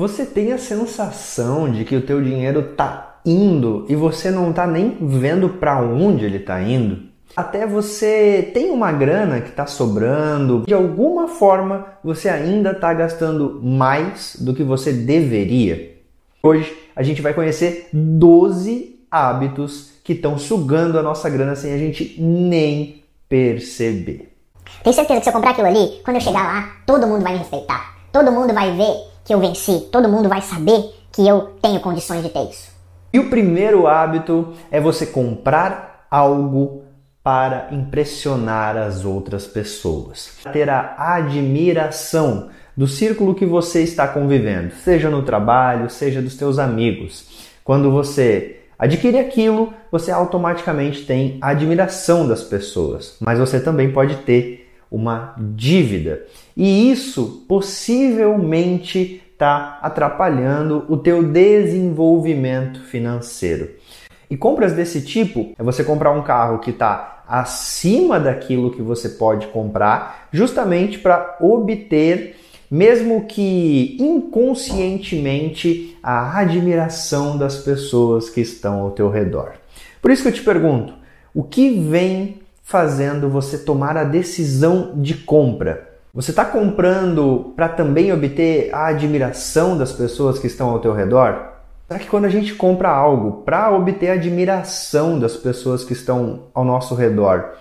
Você tem a sensação de que o teu dinheiro tá indo e você não tá nem vendo para onde ele tá indo? Até você tem uma grana que está sobrando, de alguma forma você ainda está gastando mais do que você deveria. Hoje a gente vai conhecer 12 hábitos que estão sugando a nossa grana sem a gente nem perceber. Tenho certeza que se eu comprar aquilo ali, quando eu chegar lá, todo mundo vai me respeitar. Todo mundo vai ver que eu venci, todo mundo vai saber que eu tenho condições de ter isso. E o primeiro hábito é você comprar algo para impressionar as outras pessoas. Ter a admiração do círculo que você está convivendo, seja no trabalho, seja dos teus amigos. Quando você adquire aquilo, você automaticamente tem admiração das pessoas, mas você também pode ter uma dívida. E isso possivelmente está atrapalhando o teu desenvolvimento financeiro. E compras desse tipo é você comprar um carro que está acima daquilo que você pode comprar, justamente para obter, mesmo que inconscientemente, a admiração das pessoas que estão ao teu redor. Por isso que eu te pergunto, o que vem fazendo você tomar a decisão de compra. Você está comprando para também obter a admiração das pessoas que estão ao teu redor? Será que quando a gente compra algo para obter a admiração das pessoas que estão ao nosso redor,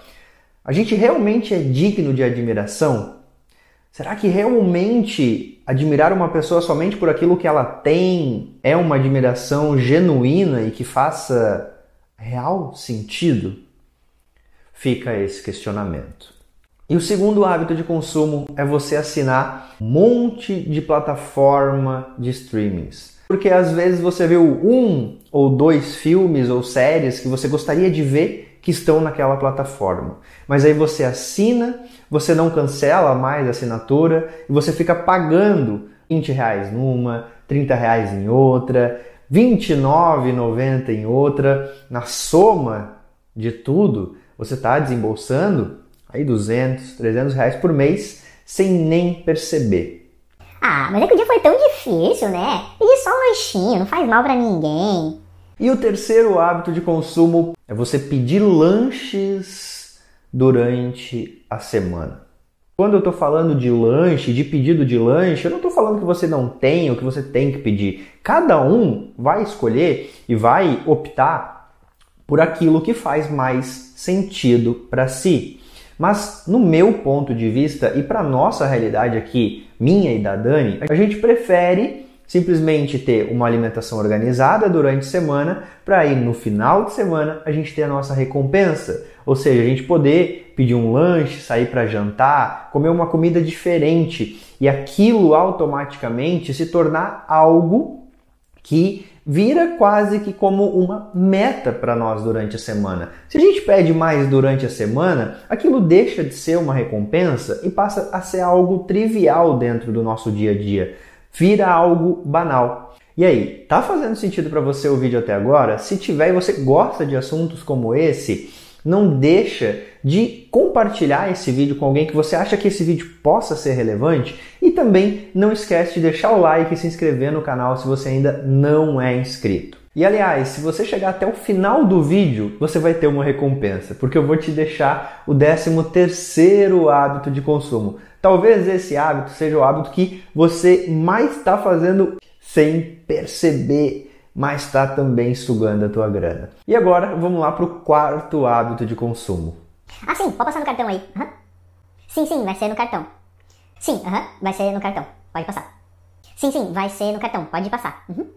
a gente realmente é digno de admiração? Será que realmente admirar uma pessoa somente por aquilo que ela tem é uma admiração genuína e que faça real sentido? Fica esse questionamento. E o segundo hábito de consumo é você assinar um monte de plataforma de streamings. Porque às vezes você viu um ou dois filmes ou séries que você gostaria de ver que estão naquela plataforma. Mas aí você assina, você não cancela mais a assinatura e você fica pagando 20 reais numa, 30 reais em outra, 29,90 em outra. Na soma de tudo, você está desembolsando aí 200, 300 reais por mês sem nem perceber. Ah, mas é que o dia foi tão difícil, né? Pedir só um lanchinho, não faz mal para ninguém. E o terceiro hábito de consumo é você pedir lanches durante a semana. Quando eu estou falando de lanche, de pedido de lanche, eu não estou falando que você não tem ou que você tem que pedir. Cada um vai escolher e vai optar por aquilo que faz mais sentido para si. Mas no meu ponto de vista e para nossa realidade aqui, minha e da Dani, a gente prefere simplesmente ter uma alimentação organizada durante a semana para ir no final de semana a gente ter a nossa recompensa, ou seja, a gente poder pedir um lanche, sair para jantar, comer uma comida diferente e aquilo automaticamente se tornar algo que vira quase que como uma meta para nós durante a semana. Se a gente pede mais durante a semana, aquilo deixa de ser uma recompensa e passa a ser algo trivial dentro do nosso dia a dia. Vira algo banal. E aí, tá fazendo sentido para você o vídeo até agora? Se tiver e você gosta de assuntos como esse, não deixa de compartilhar esse vídeo com alguém que você acha que esse vídeo possa ser relevante e também não esquece de deixar o like e se inscrever no canal se você ainda não é inscrito. E aliás, se você chegar até o final do vídeo, você vai ter uma recompensa, porque eu vou te deixar o 13 terceiro hábito de consumo. Talvez esse hábito seja o hábito que você mais está fazendo sem perceber mas está também sugando a tua grana. E agora vamos lá para o quarto hábito de consumo. Ah, sim, pode passar no cartão aí. Uhum. Sim, sim, vai ser no cartão. Sim, uhum, vai ser no cartão. Pode passar. Sim, sim, vai ser no cartão. Pode passar. Uhum.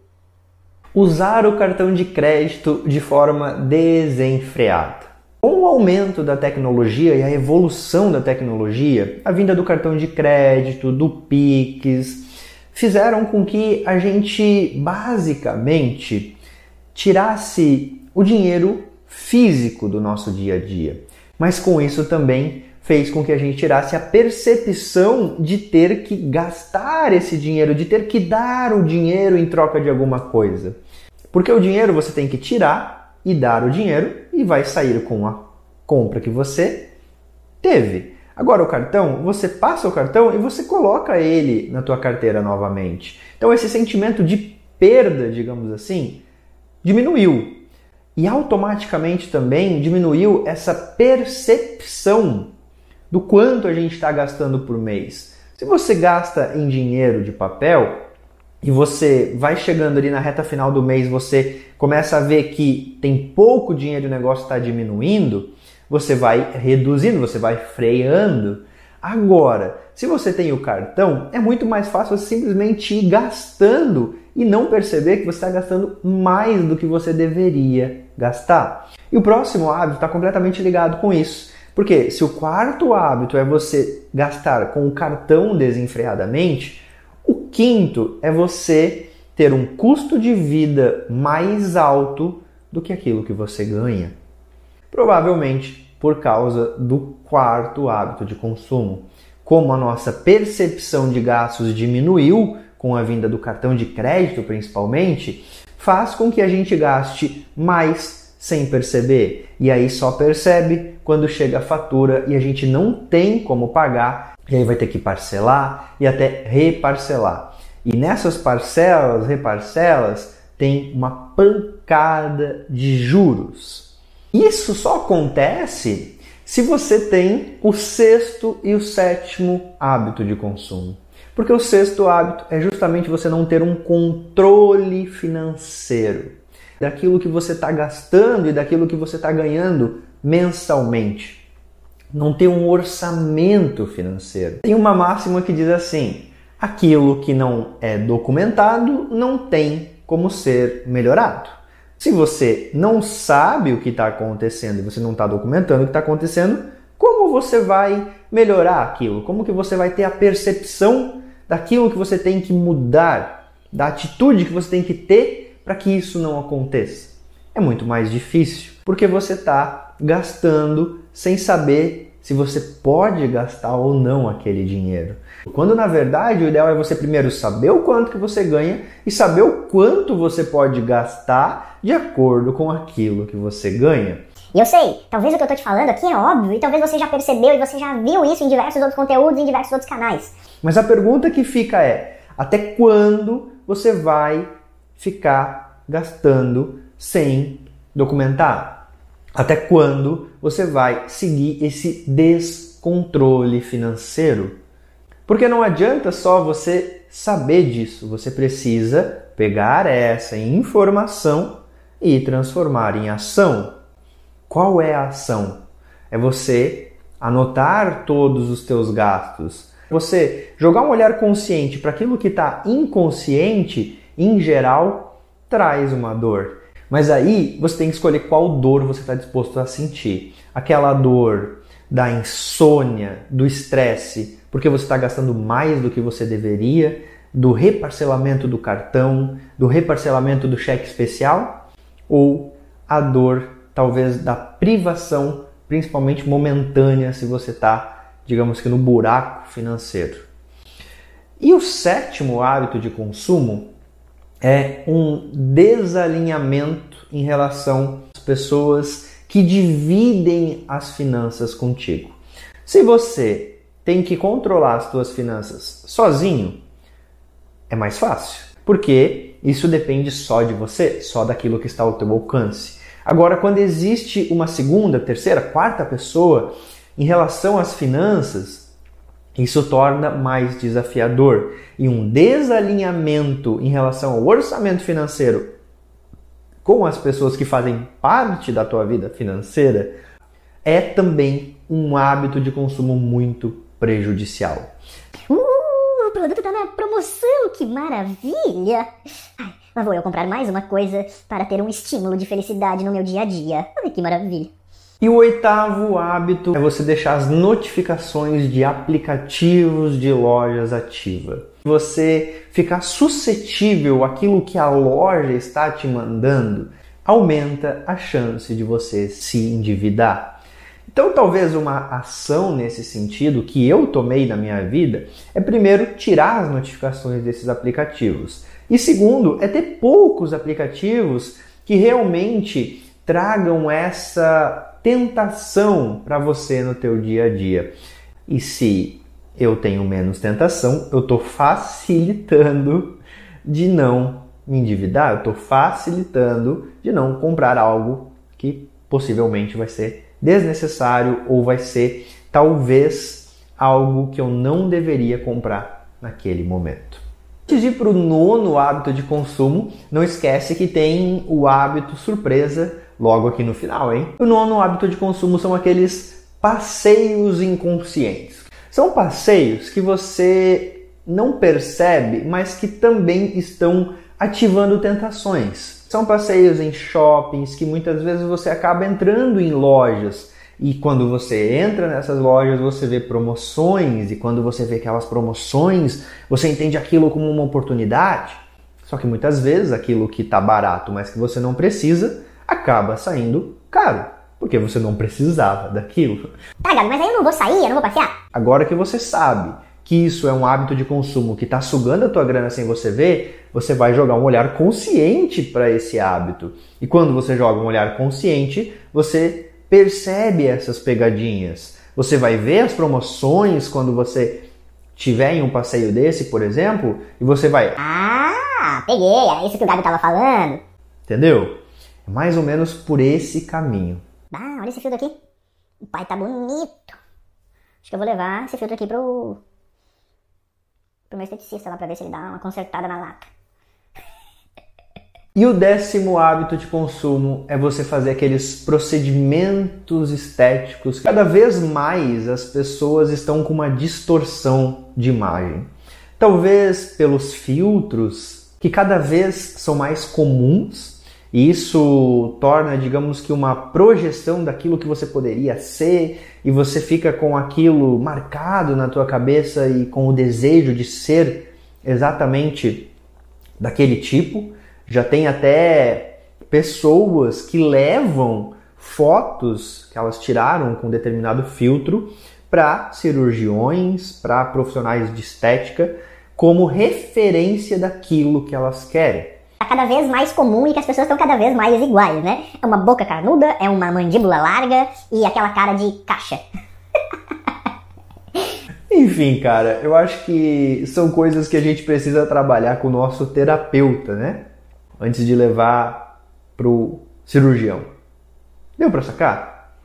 Usar o cartão de crédito de forma desenfreada. Com o aumento da tecnologia e a evolução da tecnologia, a vinda do cartão de crédito, do Pix, fizeram com que a gente basicamente tirasse o dinheiro físico do nosso dia a dia. Mas com isso também fez com que a gente tirasse a percepção de ter que gastar esse dinheiro, de ter que dar o dinheiro em troca de alguma coisa. Porque o dinheiro você tem que tirar e dar o dinheiro e vai sair com a compra que você teve. Agora o cartão, você passa o cartão e você coloca ele na tua carteira novamente. Então esse sentimento de perda, digamos assim, diminuiu. E automaticamente também diminuiu essa percepção do quanto a gente está gastando por mês. Se você gasta em dinheiro de papel e você vai chegando ali na reta final do mês, você começa a ver que tem pouco dinheiro e o negócio está diminuindo, você vai reduzindo, você vai freando. Agora, se você tem o cartão, é muito mais fácil você simplesmente ir gastando e não perceber que você está gastando mais do que você deveria gastar. E o próximo hábito está completamente ligado com isso. Porque se o quarto hábito é você gastar com o cartão desenfreadamente, o quinto é você ter um custo de vida mais alto do que aquilo que você ganha. Provavelmente por causa do quarto hábito de consumo. Como a nossa percepção de gastos diminuiu com a vinda do cartão de crédito, principalmente, faz com que a gente gaste mais sem perceber. E aí só percebe quando chega a fatura e a gente não tem como pagar, e aí vai ter que parcelar e até reparcelar. E nessas parcelas, reparcelas, tem uma pancada de juros. Isso só acontece se você tem o sexto e o sétimo hábito de consumo. Porque o sexto hábito é justamente você não ter um controle financeiro daquilo que você está gastando e daquilo que você está ganhando mensalmente. Não ter um orçamento financeiro. Tem uma máxima que diz assim: aquilo que não é documentado não tem como ser melhorado. Se você não sabe o que está acontecendo e você não está documentando o que está acontecendo, como você vai melhorar aquilo? Como que você vai ter a percepção daquilo que você tem que mudar, da atitude que você tem que ter para que isso não aconteça? É muito mais difícil, porque você está gastando sem saber se você pode gastar ou não aquele dinheiro. Quando na verdade o ideal é você primeiro saber o quanto que você ganha e saber o quanto você pode gastar de acordo com aquilo que você ganha. E eu sei, talvez o que eu tô te falando aqui é óbvio, e talvez você já percebeu e você já viu isso em diversos outros conteúdos, em diversos outros canais. Mas a pergunta que fica é: até quando você vai ficar gastando sem documentar? Até quando você vai seguir esse descontrole financeiro? Porque não adianta só você saber disso, você precisa pegar essa informação e transformar em ação. Qual é a ação? É você anotar todos os teus gastos, você jogar um olhar consciente para aquilo que está inconsciente em geral, traz uma dor. Mas aí você tem que escolher qual dor você está disposto a sentir. Aquela dor da insônia, do estresse, porque você está gastando mais do que você deveria, do reparcelamento do cartão, do reparcelamento do cheque especial, ou a dor talvez da privação, principalmente momentânea, se você está, digamos que no buraco financeiro. E o sétimo hábito de consumo é um desalinhamento em relação às pessoas que dividem as finanças contigo. Se você tem que controlar as suas finanças sozinho, é mais fácil, porque isso depende só de você, só daquilo que está ao teu alcance. Agora, quando existe uma segunda, terceira, quarta pessoa em relação às finanças, isso torna mais desafiador e um desalinhamento em relação ao orçamento financeiro com as pessoas que fazem parte da tua vida financeira é também um hábito de consumo muito prejudicial. Uh, o produto está na promoção, que maravilha! Ai, lá vou eu comprar mais uma coisa para ter um estímulo de felicidade no meu dia a dia. Olha que maravilha! E o oitavo hábito é você deixar as notificações de aplicativos de lojas ativa. Você ficar suscetível àquilo que a loja está te mandando aumenta a chance de você se endividar. Então, talvez uma ação nesse sentido que eu tomei na minha vida é primeiro tirar as notificações desses aplicativos. E segundo, é ter poucos aplicativos que realmente tragam essa tentação para você no teu dia a dia. E se eu tenho menos tentação, eu estou facilitando de não me endividar, eu estou facilitando de não comprar algo que possivelmente vai ser desnecessário ou vai ser talvez algo que eu não deveria comprar naquele momento. Antes de ir para o nono hábito de consumo, não esquece que tem o hábito surpresa logo aqui no final, hein? O nono hábito de consumo são aqueles passeios inconscientes. São passeios que você não percebe, mas que também estão ativando tentações. São passeios em shoppings que muitas vezes você acaba entrando em lojas e quando você entra nessas lojas você vê promoções e quando você vê aquelas promoções você entende aquilo como uma oportunidade. Só que muitas vezes aquilo que está barato, mas que você não precisa, acaba saindo caro. Porque você não precisava daquilo. Tá, Gabi, mas aí eu não vou sair, eu não vou passear? Agora que você sabe que isso é um hábito de consumo que está sugando a tua grana sem você ver, você vai jogar um olhar consciente para esse hábito. E quando você joga um olhar consciente, você percebe essas pegadinhas. Você vai ver as promoções quando você tiver em um passeio desse, por exemplo, e você vai. Ah, peguei, era isso que o Gabi tava falando. Entendeu? É mais ou menos por esse caminho. Ah, olha esse filtro aqui. O pai tá bonito. Acho que eu vou levar esse filtro aqui pro. pro meu esteticista lá pra ver se ele dá uma consertada na lata. E o décimo hábito de consumo é você fazer aqueles procedimentos estéticos. Cada vez mais as pessoas estão com uma distorção de imagem. Talvez pelos filtros que cada vez são mais comuns e isso torna, digamos que, uma projeção daquilo que você poderia ser, e você fica com aquilo marcado na tua cabeça e com o desejo de ser exatamente daquele tipo. Já tem até pessoas que levam fotos que elas tiraram com determinado filtro para cirurgiões, para profissionais de estética, como referência daquilo que elas querem tá cada vez mais comum e que as pessoas estão cada vez mais iguais, né? É uma boca carnuda, é uma mandíbula larga e aquela cara de caixa. Enfim, cara, eu acho que são coisas que a gente precisa trabalhar com o nosso terapeuta, né? Antes de levar pro cirurgião. Deu para sacar?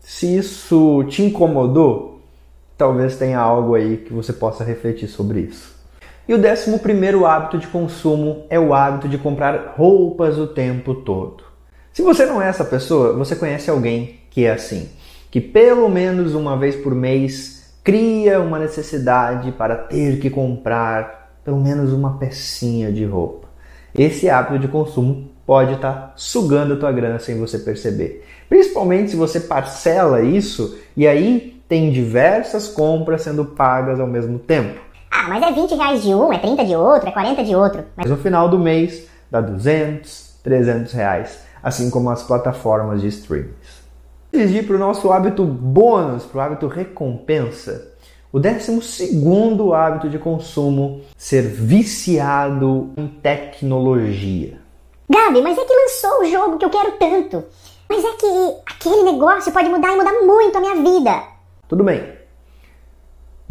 Se isso te incomodou, talvez tenha algo aí que você possa refletir sobre isso. E o décimo primeiro hábito de consumo é o hábito de comprar roupas o tempo todo. Se você não é essa pessoa, você conhece alguém que é assim, que pelo menos uma vez por mês cria uma necessidade para ter que comprar pelo menos uma pecinha de roupa. Esse hábito de consumo pode estar tá sugando a tua grana sem você perceber. Principalmente se você parcela isso e aí tem diversas compras sendo pagas ao mesmo tempo. Ah, mas é 20 reais de um, é 30 de outro, é 40 de outro. Mas no final do mês dá 200, 300 reais, assim como as plataformas de streaming. Antes de ir para o nosso hábito bônus, para o hábito recompensa, o décimo segundo hábito de consumo, ser viciado em tecnologia. Gabi, mas é que lançou o jogo que eu quero tanto. Mas é que aquele negócio pode mudar e mudar muito a minha vida. Tudo bem,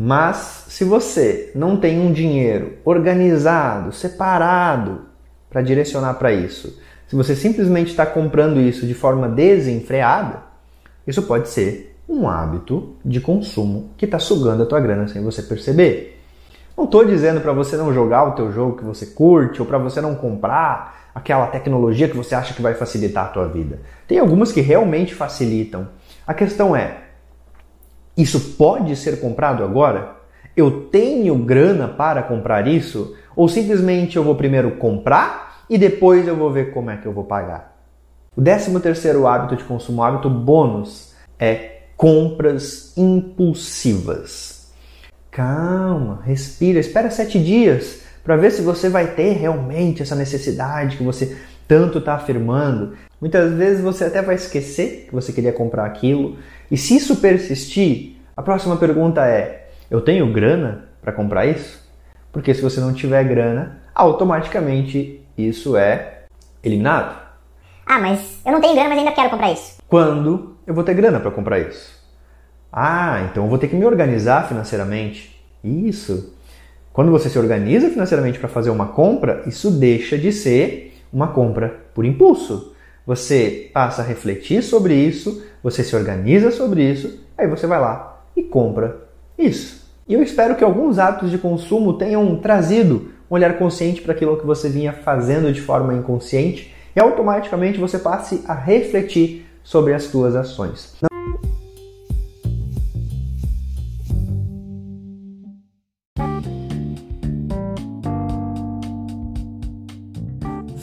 mas se você não tem um dinheiro organizado, separado para direcionar para isso, se você simplesmente está comprando isso de forma desenfreada, isso pode ser um hábito de consumo que está sugando a tua grana sem você perceber. Não estou dizendo para você não jogar o teu jogo que você curte ou para você não comprar aquela tecnologia que você acha que vai facilitar a tua vida. Tem algumas que realmente facilitam. A questão é, isso pode ser comprado agora? Eu tenho grana para comprar isso? Ou simplesmente eu vou primeiro comprar e depois eu vou ver como é que eu vou pagar? O décimo terceiro hábito de consumo, hábito bônus, é compras impulsivas. Calma, respira, espera sete dias para ver se você vai ter realmente essa necessidade que você tanto está afirmando. Muitas vezes você até vai esquecer que você queria comprar aquilo. E se isso persistir, a próxima pergunta é: eu tenho grana para comprar isso? Porque se você não tiver grana, automaticamente isso é eliminado. Ah, mas eu não tenho grana, mas ainda quero comprar isso. Quando eu vou ter grana para comprar isso? Ah, então eu vou ter que me organizar financeiramente. Isso. Quando você se organiza financeiramente para fazer uma compra, isso deixa de ser uma compra por impulso. Você passa a refletir sobre isso, você se organiza sobre isso, aí você vai lá e compra isso. E eu espero que alguns hábitos de consumo tenham trazido um olhar consciente para aquilo que você vinha fazendo de forma inconsciente e automaticamente você passe a refletir sobre as suas ações.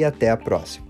e até a próxima.